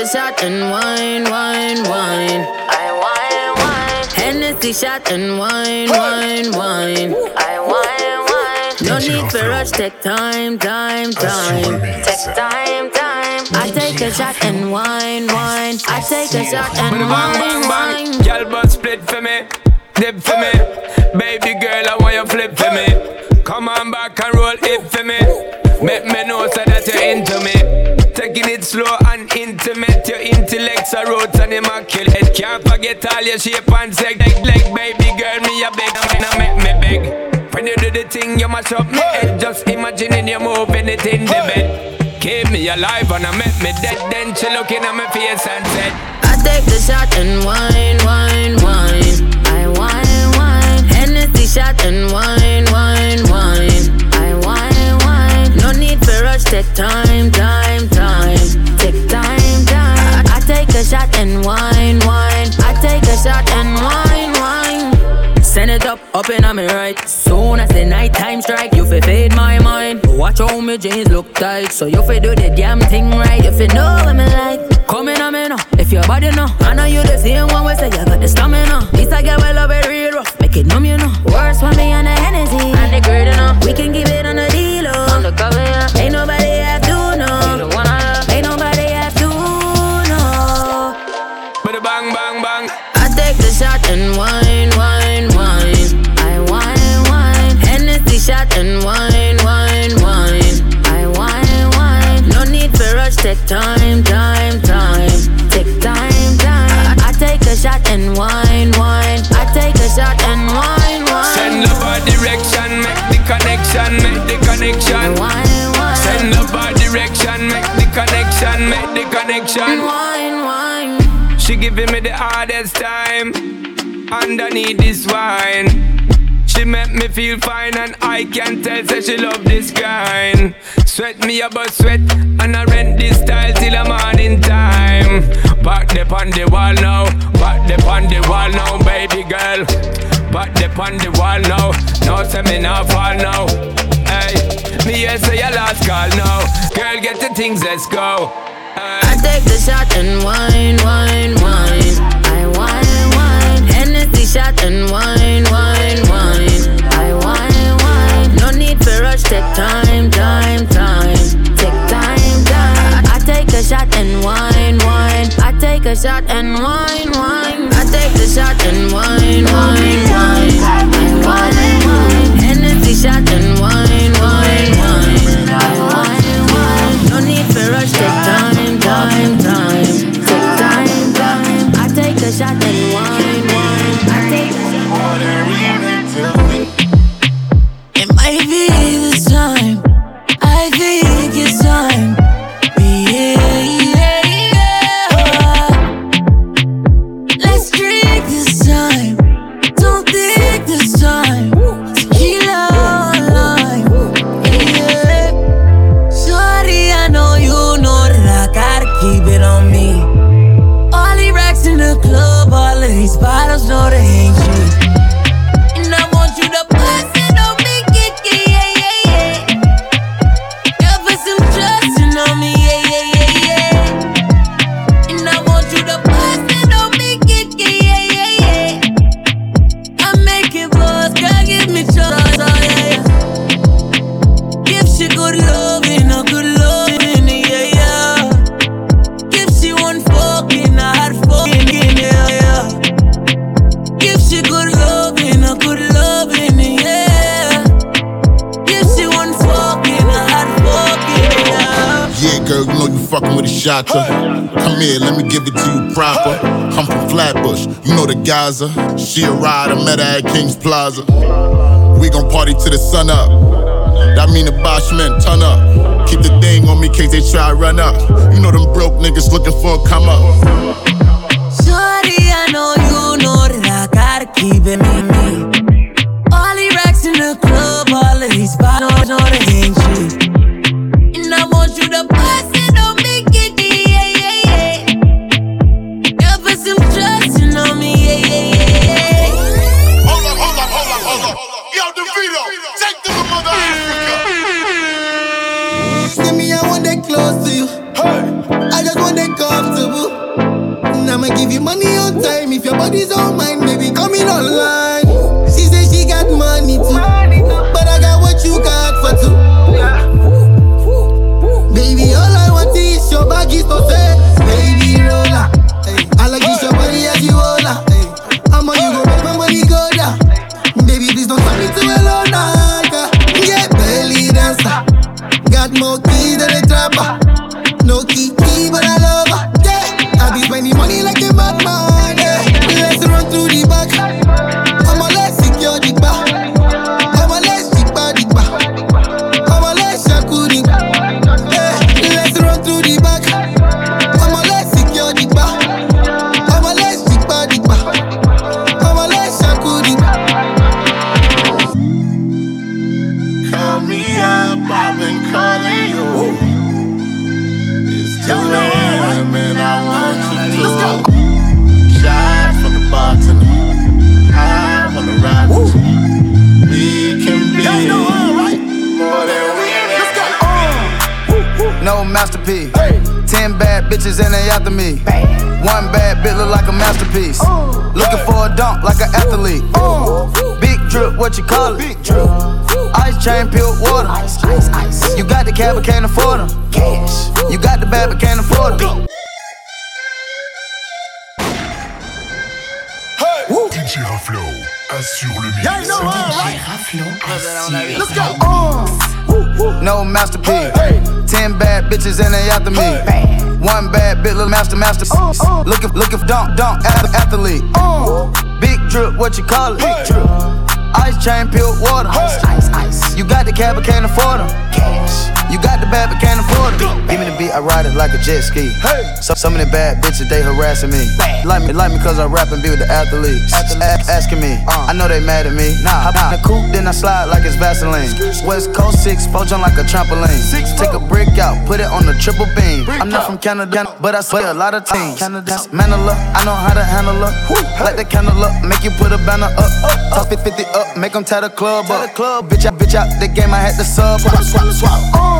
the shot and wine, wine, wine. I wine, wine. Hennessy shot and wine, wine, wine. I wine, wine. No need for rush, take time, time, time. Take time, time. I take a shot and wine, wine. I take a shot and Bang, bang, wine, bang. wine. Y'all but split for me, dip for me. Baby girl, I want you flip for me. Come on back and roll it for me. Make me know so that you're into me. Taking it slow and intimate. Your intellects are roots and immaculate. Can't forget all your shape and sex. Like, like baby girl, me a beg, now make me beg. When you do the thing, you mash up my head. Just imagining you moving it in the bed. Keep me alive and I make me dead. Then she looking at my face and said. I take the shot and wine, wine, wine. I wine, wine. Hennessy shot and wine, wine, wine. I wine, wine. No need for rush, take time, time, a shot and wine, wine. I take a shot and wine, wine. Send it up, up and me right. Soon as the night time strike, you fi fade my mind. Watch how me jeans look tight, so you fi do the damn thing right. If you know what me like, come in me now. If your body know, I know you the same one. We say you got the stamina. This I get well love it real rough, make it numb, you know. Worse for me on the Hennessy, and the great enough. We can give it on time, time, time. Take time, time. I, take a shot and wine, wine. I take a shot and wine, wine. Send love our direction, make the connection, make the connection. Wine, wine. Send love our direction, make the connection, make the connection. Wine, wine. She giving me the hardest time underneath this wine. She make me feel fine and I can tell say she love this kind. Sweat me about sweat and I rent this style till the morning time. Back the on the wall now, back the on the wall now, baby girl. Back the on the wall now, no say me not fall now. Hey, me here say your last call now. Girl, get the things, let's go. I take the shot and wine, wine, wine. I wine, wine. Hennessy shot and wine, wine, wine. For rush, take time, time, time. Take time, time. I take a shot and wine, wine. I take a shot and wine, wine. I take the shot and wine, wine, wine. Wine, wine. Hennessy shot and wine, wine. Wine, Gaza. She a I met her at King's Plaza. We gon' party till the sun up. That mean the Bosch men turn up. Keep the thing on me case they try to run up. You know them broke niggas looking for a come up. Shorty, I know you know that I gotta keep it bitches and they after me. One bad bitch look like a masterpiece. Looking for a dunk like an athlete. Big drip, what you call it? Big drip. Ice chain, pure water. Ice, ice, ice. You got the cab but can't afford them. Cash. You got the bad but can't afford them. DJ Raflo assure le mix. Let's go. No masterpiece. Ten bad bitches and they after me. One bad bitch, little master masterpiece. Looking, looking dunk, dunk, ath- athlete. Big drip, what you call it? Big drip. Ice chain, pure water. Ice, ice, ice. You got the cab but can't afford them. Cash. You got the bad but can't afford them. Give me the beat, I ride it like a jet ski. So, some of the bad bitches, they harassing me. Like me, like me cause I rap and be with the athletes. A- asking me, I know they mad at me. Nah, hop in the coupe, then I slide like it's Vaseline. West Coast 6, four jump like a trampoline. Six, Take a brick out, put it on the triple beam. I'm not from Canada, but I play a lot of teams. Manila, I know how to handle her. Light the candle up, make you put a banner up. Top it 50 up, make them tie the club up. Bitch out, bitch out, the game I had to sub. Swap, swap, swap.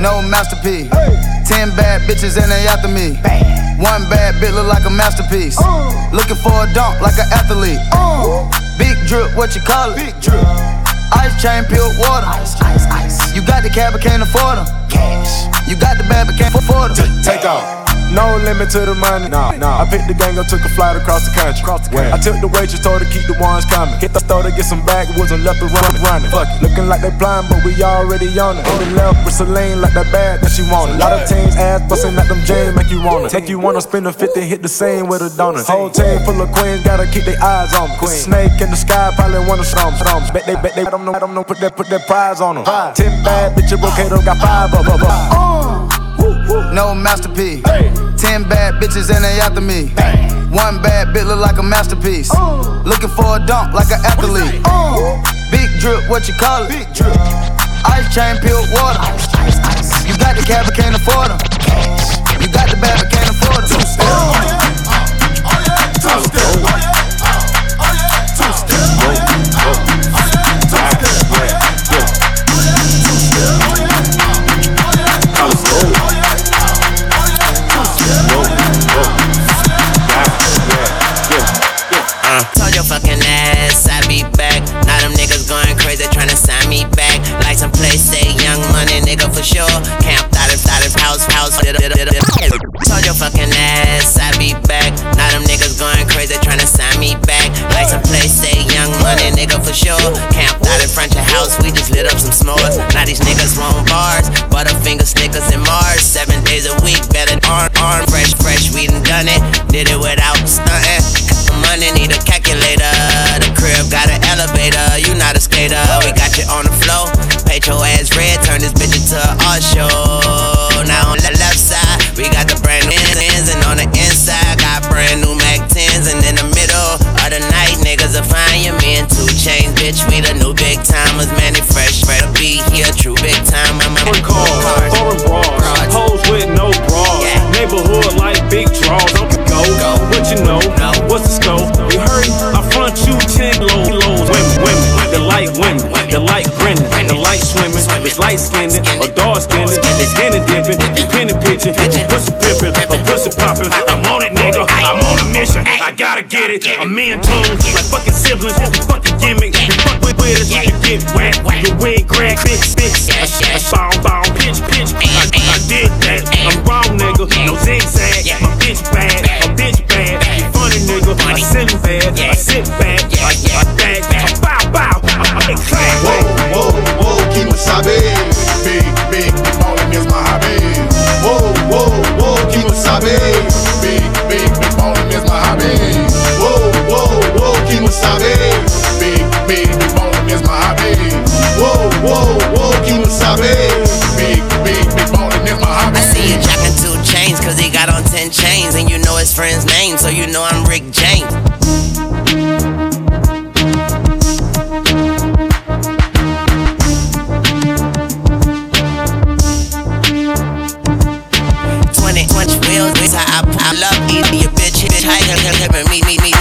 No masterpiece. Ten bad bitches and they after me. One bad bitch look like a masterpiece. Uh. Looking for a dunk like an athlete. Uh. Big drip, what you call it? Big drip. Ice chain, pure water. Ice, ice, ice. You got the cab but can't afford them. Cash. You got the bad but can't afford them. Take off. No limit to the money. Nah, nah. I picked the gang up, took a flight across the country. Across the country. I took the waitress, told her keep the ones coming. Hit the store to get some backwoods and left her running. running. Fuck it. Looking like they blind, but we already on it. On the left with Celine, like that bag that she wanted. Lot of teams ass busting at them jeans, make you wanna. Make you wanna spin a 50, hit the same with a donut. Whole team full of queens, gotta keep their eyes on me. Queen. Snake in the sky, probably wanna storm. storm. Bet they, bet they, I don't know, I don't know, put that, put that prize on them. Ten bad bitches, okay, got five up, up, up. No masterpiece. Ten bad bitches and they after me. One bad bitch look like a masterpiece. Looking for a dunk like an athlete. Big drip, what you call it? Big drip. Ice chain, pure water. You got the cab but can't afford them. You got the bad but can't afford them. Told house, house, did it, did it. Told your fucking ass I be back. Now them niggas going crazy trying to sign me back. Like some place, say young money, nigga for sure. Camped out in front your house, we just lit up some s'mores. Now these niggas want bars, butterfinger Snickers and Mars. Seven days a week, better arm, arm, fresh, fresh, we done done it. Did it without stunting. Money need a calculator. The crib got an elevator. You not a skater. We got you on the floor. Paint your ass red. Turn this bitch into a art show. Bitch, we the new It's light skinned or dark skinned, they skinny dipping, they penny pitching, pussy pimping, or pussy popping. I'm on it, nigga. I'm on a mission. I gotta get it. I'm in tune like fucking siblings, fucking gimmick. You fuck with with us, you get wet. Your wig crack, bitch, bitch. I, bow, bow, pitch, pitch. I, I did that. I'm wrong, nigga. No zigzag. My bitch bad, my bitch bad. You funny, nigga. I sit bad, I sit back, I, I I bow, His friend's name, so you know I'm Rick James. Twenty, twenty wheels, how I, I love eating your bitch. Bitch, I can come me, me, me, me, me.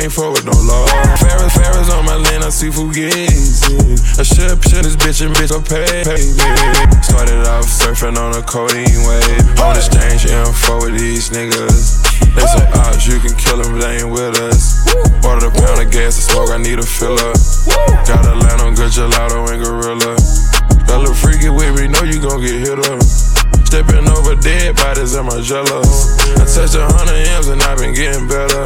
Can't forward no law. Ferris, Ferris on my lane, I see Fugazi. I should shit this bitch and bitch, I pay, pay. Started off surfing on a codeine wave. On exchange info with these niggas. They some odds, ah, you can kill them, they ain't with us. Ordered a pound of gas to smoke, I need a filler. Got a line on good gelato and gorilla. That little freaky with me, know you gon' get hit up. Stepping over dead bodies in my jello. I touched a hundred M's and I've been getting better.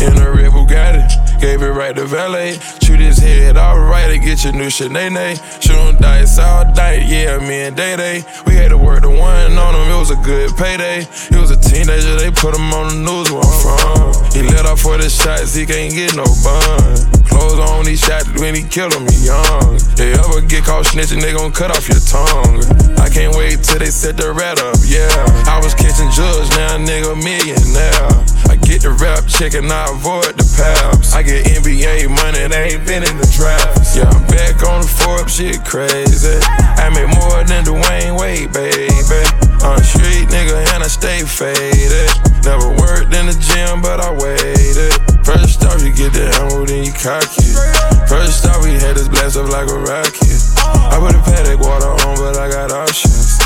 In a red Bugatti, gave it right to valet. Shoot his head alright to get your new shit, nay nay. Shooting dice all night, yeah, me and Day Day. We had to work the one on him, it was a good payday. He was a teenager, they put him on the news where I'm from. He let off for the shots, he can't get no bun. Clothes on, he shot when he killed him, he young. They ever get caught snitching, they gon' cut off your tongue. I can't wait till they set the rat up, yeah. I was catching drugs, now nigga millionaire. I get the rap check and I avoid the paps. I get NBA money, they ain't been in the drafts. Yeah, I'm back on the Forbes, shit crazy. I make more than Dwyane Wade, baby. On the street, nigga, and I stay faded. Never worked in the gym, but I waited. First off, you get the ammo, then you cock it. First off, we had this blast up like a rocket. I put a Patek water on, but I got options.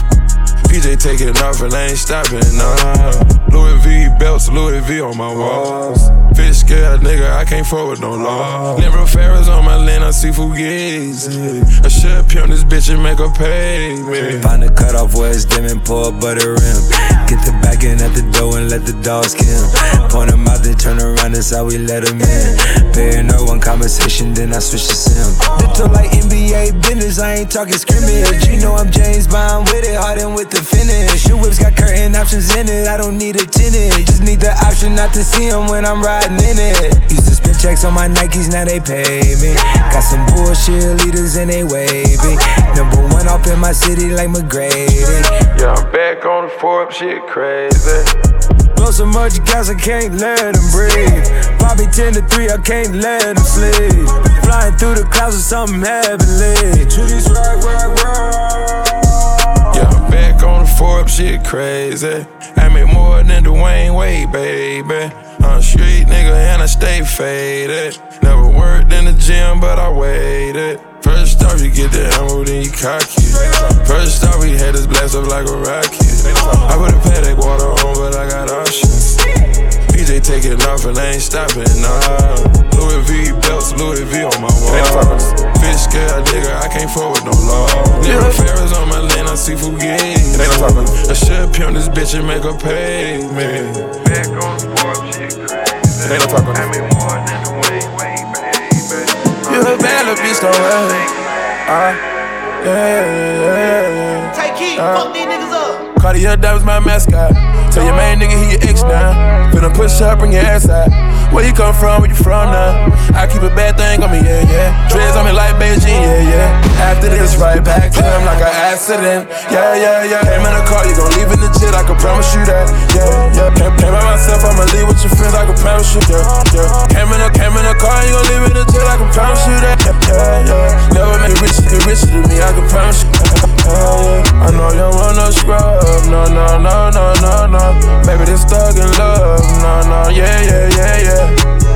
PJ taking off and I ain't stopping, nah. Louis V belts, Louis V on my walls. Fish scale, nigga, I can't forward no law. Limber Ferris on my lane, I see Fugazi. I should pimp this bitch and make her pay me. Find the cutoff where it's dim and pour a butter rim. Get the back in at the door and let the dogs kill. Point them out, then turn around, that's how we let them in. Paying no one conversation, then I switch to sim. Little like NBA business, I ain't talking scrimmage. You know I'm James Bond with it, hard with the finish. Your whips got curtain options in it, I don't need a tenant. Just need the option not to see them when I'm riding in it. Used to spend checks on my Nikes, now they pay me. Got some bullshit leaders and they wavy. Number one off in my city like McGrady. Yeah, I'm back on the Forbes, shit crazy. Blow so much gas, I can't let them breathe. Bobby 10 to 3, I can't let them sleep. Flying through the clouds with something heavenly. To this rock, rock, rock. I'm back on the Forbes, shit crazy. I make more than Dwyane Wade, baby. On the street, nigga, and I stay faded. Never worked in the gym, but I waited. First off, you get the ammo, then you cock it. First off, we had this blast up like a rocket. I put a Patek water on, but I got options. PJ taking off and I ain't stopping, nah. Louis V belts, Louis V on my walls. Fish scale, nigga, I can't forward no law. Little Ferris on my lane, I see Fugazi. I should pimp this bitch and make her pay me. Back on It ain't no talk on this. You a bad little bitch, don't worry. Uh, yeah, yeah, yeah, yeah. Take heat, Uh, fuck these niggas Cartier, that was my mascot. Tell your main nigga he your ex now. Finna push up, bring your ass out. Where you come from, where you from now? I keep a bad thing on me, yeah, yeah. Dreads on me like Beijing, yeah, yeah. After this, right back to him like an accident. Yeah, yeah, yeah. Came in the car, you gon' leave in the jet, I can promise you that. Yeah, yeah. Came, came by myself, I'ma leave with your friends, I can promise you, yeah, yeah. Came in the, came in the car, you gon' leave in the jet, I can promise you that. Yeah, yeah. Never make richer, get richer than me, I can promise you. Yeah. I know you wanna scrub, no, no, no, no, no, no. Baby, this thug in love, no, no, yeah, yeah, yeah, yeah.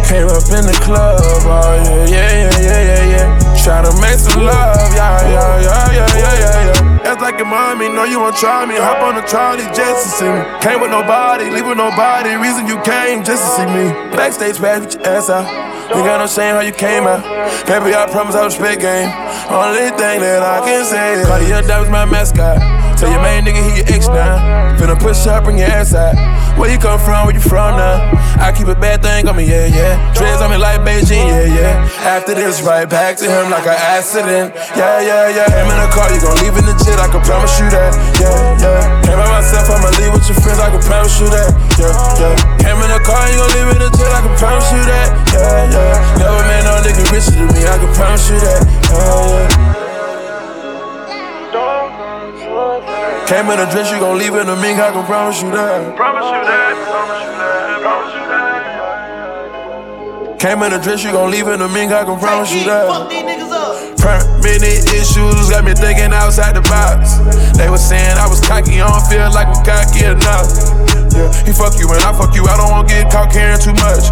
Came up in the club, oh yeah, yeah, yeah, yeah, yeah, yeah. Try to make some love, yeah, yeah, yeah, yeah, yeah, yeah, yeah. It's like your mommy, know you wanna try me. Hop on the trolley just to see me. Came with nobody, leave with nobody. Reason you came just to see me. Backstage pass with your ass out. You got no shame how you came out. Baby, I promise I respect game. Only thing that I can say is Cartier, was my mascot. Tell your main nigga he your ex now. Finna push up, bring your ass out. Where you come from, where you from now? I keep a bad thing on me, yeah, yeah. Dreads on me like Beijing, yeah, yeah. After this, right back to him like an accident. Yeah, yeah, yeah. Him in the car, you gon' leave in the jet, I can promise you that. Yeah, yeah. Came by myself, I'ma leave with your friends, I can promise you that. Came in a dress, you gon' leave in a mink, I can promise you that. Promise you that, promise you that, promise you that. Came in a dress, you gon' leave in a mink, I can promise you that. Fuck these niggas up. Permanent issues got me thinking outside the box. They was saying I was cocky, I don't feel like I'm cocky enough. Yeah, he fuck you and I fuck you, I don't wanna get caught caring too much.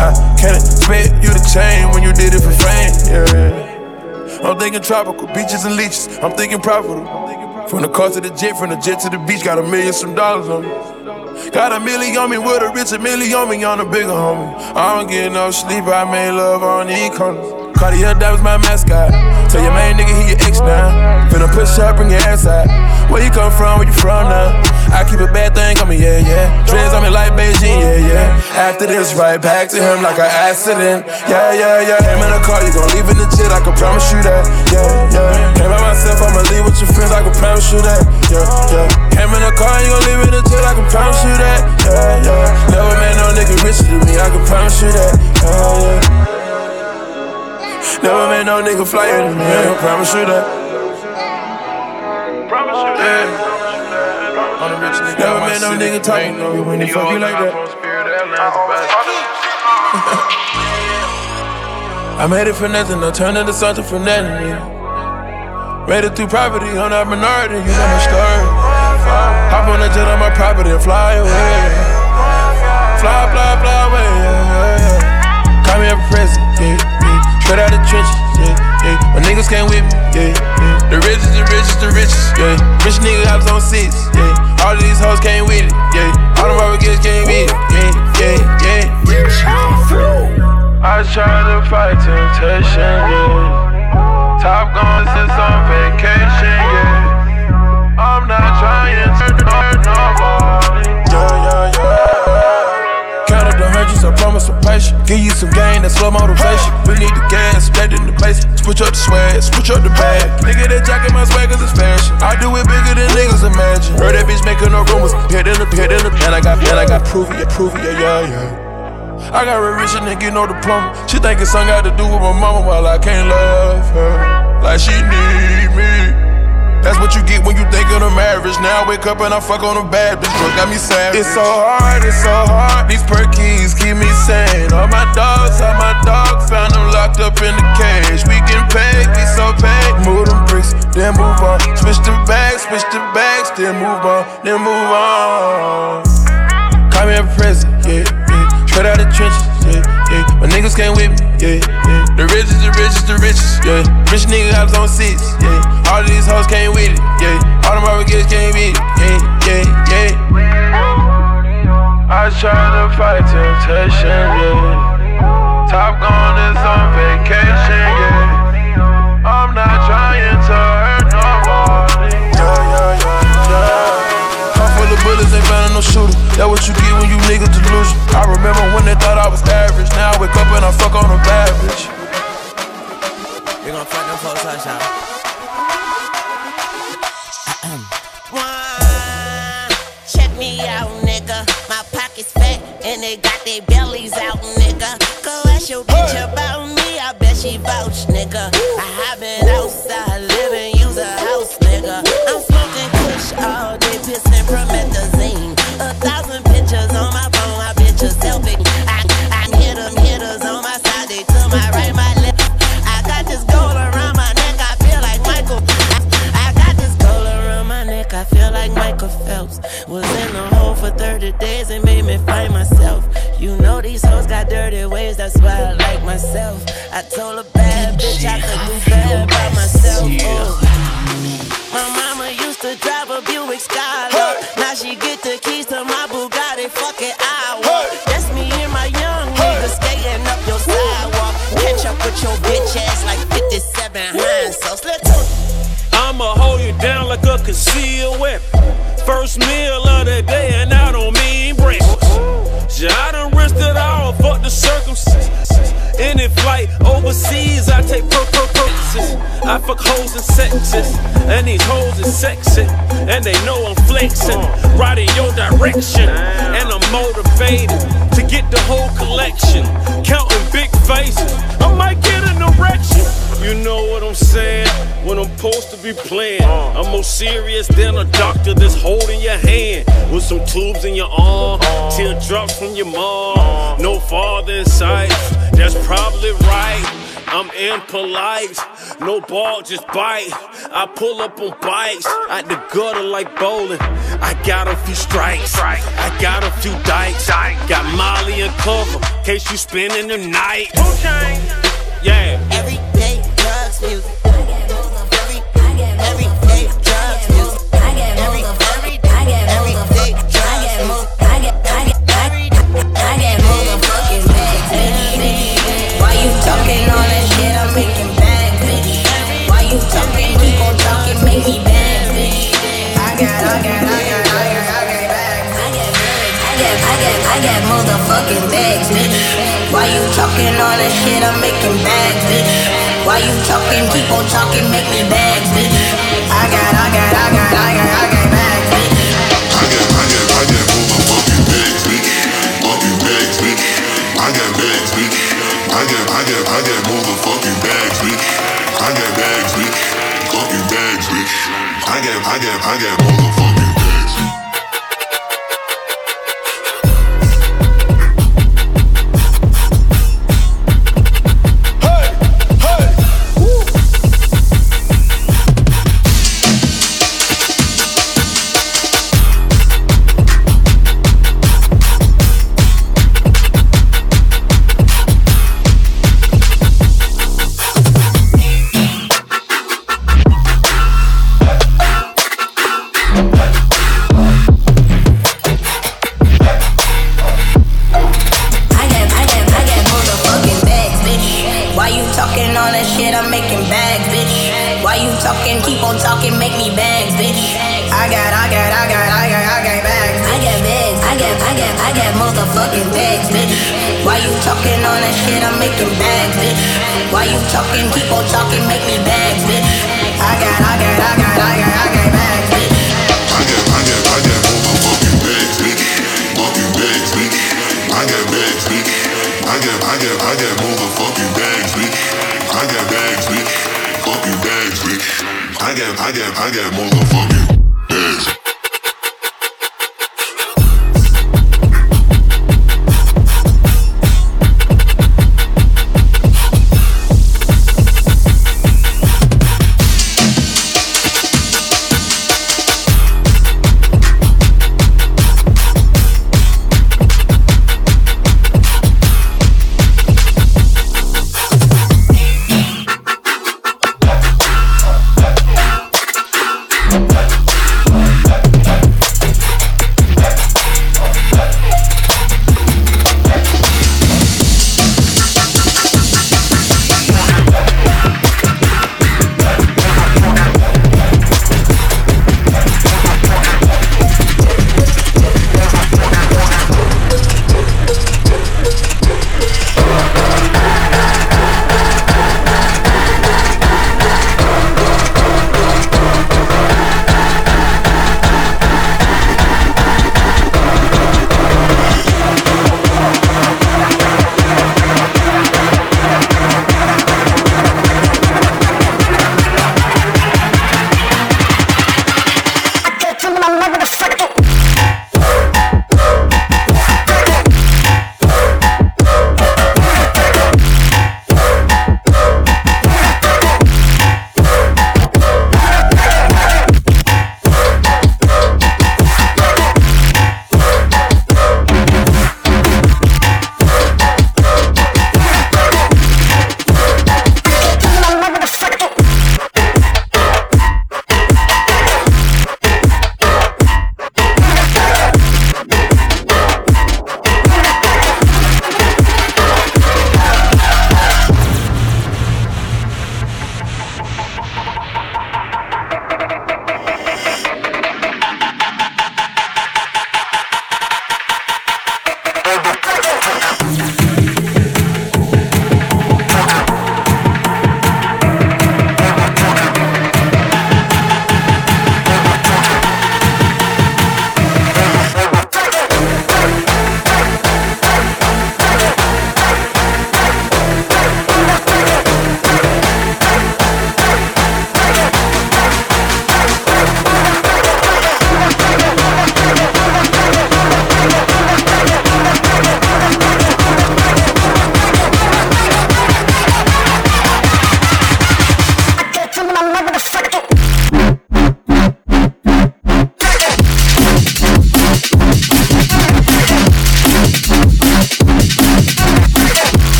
I can't expect you to change when you did it for fame. Yeah. I'm thinking tropical beaches and leeches. I'm thinking profitable. From the car to the jet, from the jet to the beach, got a million some dollars on me. Got a million on me with a rich, a million on me on a bigger homie. I don't get no sleep, I made love on the corners. Cartier, that was my mascot. Tell your main nigga he your ex now. Finna push up, bring your ass out. Where you come from, where you from now? I keep a bad thing on me, yeah, yeah. Dreads on me like Beijing, yeah, yeah. After this, right back to him like an accident. Yeah, yeah, yeah. Him in the car, you gon' leave in the jet, I can promise you that. Yeah, yeah. Came by myself, I'ma leave you that. Yeah, yeah. Came in the car, you gon' leave in the jet, I can promise you that. Yeah, yeah. Never met no nigga richer than me, I can promise you that. Yeah, yeah. Never met no nigga flyer than me, I can promise you that. Promise you that. On the rich nigga, Never met no nigga talking to me when they fuck you like that. I made it for nothing, I turned into something for nothing. Yeah. Made it through poverty, on that minority, you know my story. Hop on a jet on my property and fly away. Fly, fly, fly away, yeah, yeah, yeah. Call me a president, yeah, yeah. Straight out the trenches, yeah, yeah. My niggas came with me, yeah, yeah. The richest, the richest, the richest, yeah. Rich nigga hops on six, yeah. All of these hoes came with it, yeah. All the rubber kids came with it, yeah, yeah, yeah. I try to fight temptation, yeah. Top gun since on vacation, yeah. I'm not trying to hurt nobody. Yeah, yeah, yeah. Counted the hundreds, I promise some patience. Give you some gain, that's slow motivation. We need the gas, back in the base. Switch up the swag, switch up the bag. Nigga, that jacket my swag cause it's fashion. I do it bigger than niggas imagine. Heard that bitch making no rumors. Head in the head in the And I got, and I got proof yeah, proof yeah, yeah, yeah. I got a rich nigga, no diploma. She think it's something got to do with my mama while I can't love her. Like she need me. That's what you get when you think of the marriage. Now I wake up and I fuck on a bad bitch, bro. Got me savage. It's so hard, it's so hard. These perkies keep me sane. All my dogs, all my dog found them locked up in the cage. We get paid, we so paid. Move them bricks, then move on. Switch the bags, switch the bags, then move on, then move on. Call me a president, yeah, Straight out the trenches, yeah, yeah. My niggas came with me, yeah, yeah. The richest, the richest, the richest, yeah. Rich nigga hops on six, yeah. All of these hoes came with it, yeah. All them rubber kids came with it, yeah, yeah, yeah. I try to fight temptation, yeah. Top gun is on vacation, That what you get when you niggas delusion. I remember when they thought I was average. Now I wake up and I fuck on a bad bitch. We gon' fuck them folks up, y'all. One, check me out, nigga. My pockets fat and they got their bellies out, nigga. Go ask your bitch about me, I bet she vouch, nigga. Overseas, I take per per purposes. I fuck hoes and sexes, and these hoes is sexy, and they know I'm flexing, right in your direction, and I'm motivated to get the whole collection, counting big faces. I might get an erection. You know what I'm saying? When I'm supposed to be playing, I'm more serious than a doctor that's holding your hand with some tubes in your arm, teardrops from your mom, no father in sight. That's probably right. I'm impolite, no ball, just bite. I pull up on bikes at the gutter like bowling. I got a few strikes, I got a few dikes. I got Molly and cover, case you spending the night. Yeah. Everyday drugs music. Every, everyday drugs music. Every, every, everyday drugs music. Why you talking all that I got, I motherfucking bags, bitch. Why you talking all that shit? I'm making bags, bitch. Why you talking? Keep on talking, make me bags, bitch. I got, I got, I got, I got, I got bags, bitch. I got bags, bitch. I got, I got, I got motherfucking bags, bitch. I got bags, bitch. Fucking bags, bitch. I got, I got, I got motherfucking Why you talking? Keep on talking, make me bags, bitch. I got, I got, I got, I got, I got bags. I got bags. I got, I got, I got motherfucking bags, bitch. Why you talking all that shit? I'm making bags, bitch. Why you talking? Keep on talking, make me bags, bitch. I got, I got, I got, I got, I got bags, bitch. I got, I got, I got motherfucking bags, bitch. Fucking bags, bitch. I got bags, bitch. I got, I got, I got motherfucking bags, bitch. I got bags, bitch. Bags, bitch. I got, I got, I got motherfucking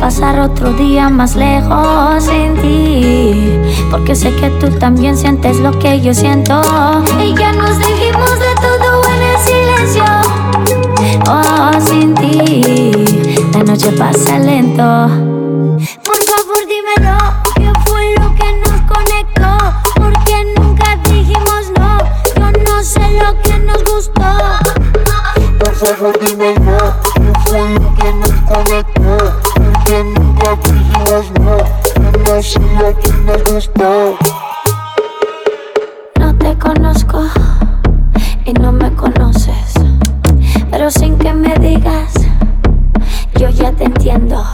pasar otro día más lejos sin ti. Porque sé que tú también sientes lo que yo siento. Y ya nos dijimos de todo en el silencio. Oh, sin ti, la noche pasa lento. Por favor, dímelo. ¿Qué fue lo que nos conectó? Porque nunca dijimos no. Yo no sé lo que nos gustó. Por favor, dímelo. ¿Qué fue lo que nos conectó? No te conozco y no me conoces Pero sin que me digas Yo ya te entiendo.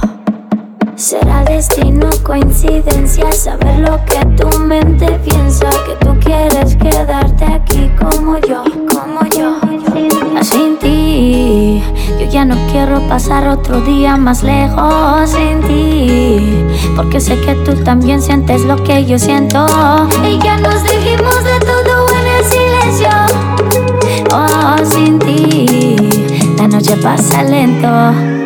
Será destino, coincidencia Saber lo que tu mente piensa Que tú quieres quedarte aquí como yo no quiero pasar otro día más lejos sin ti. Porque sé que tú también sientes lo que yo siento. Y ya nos dijimos de todo en el silencio. Oh, sin ti, la noche pasa lento.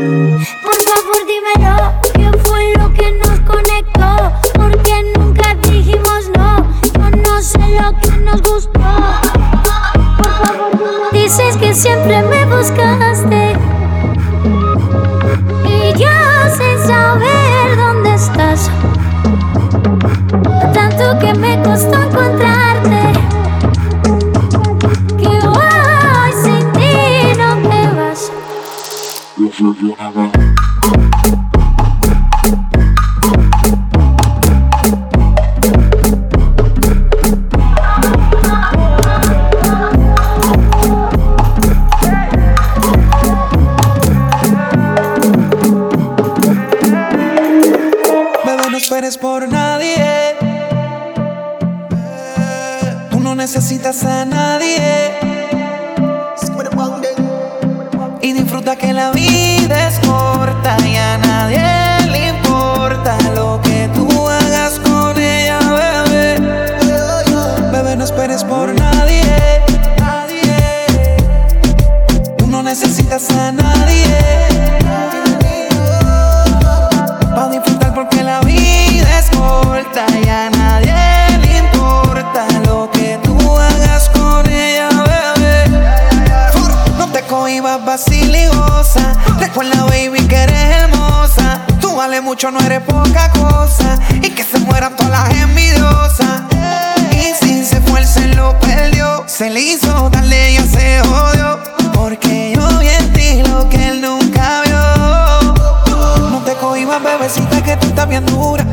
bebecita, que tú estás bien dura.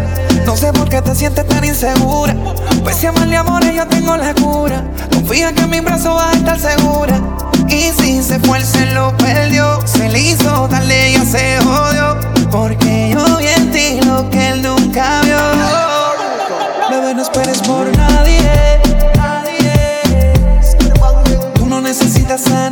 No sé por qué te sientes tan insegura. Pese a mal amores, yo tengo la cura. Confía que en mis brazos vas a estar segura. Y si se fue, él se lo perdió. Se le hizo tarde, ya se jodió. Porque yo vi en ti lo que él nunca vio. Bebé, no esperes por nadie. Tú no necesitas a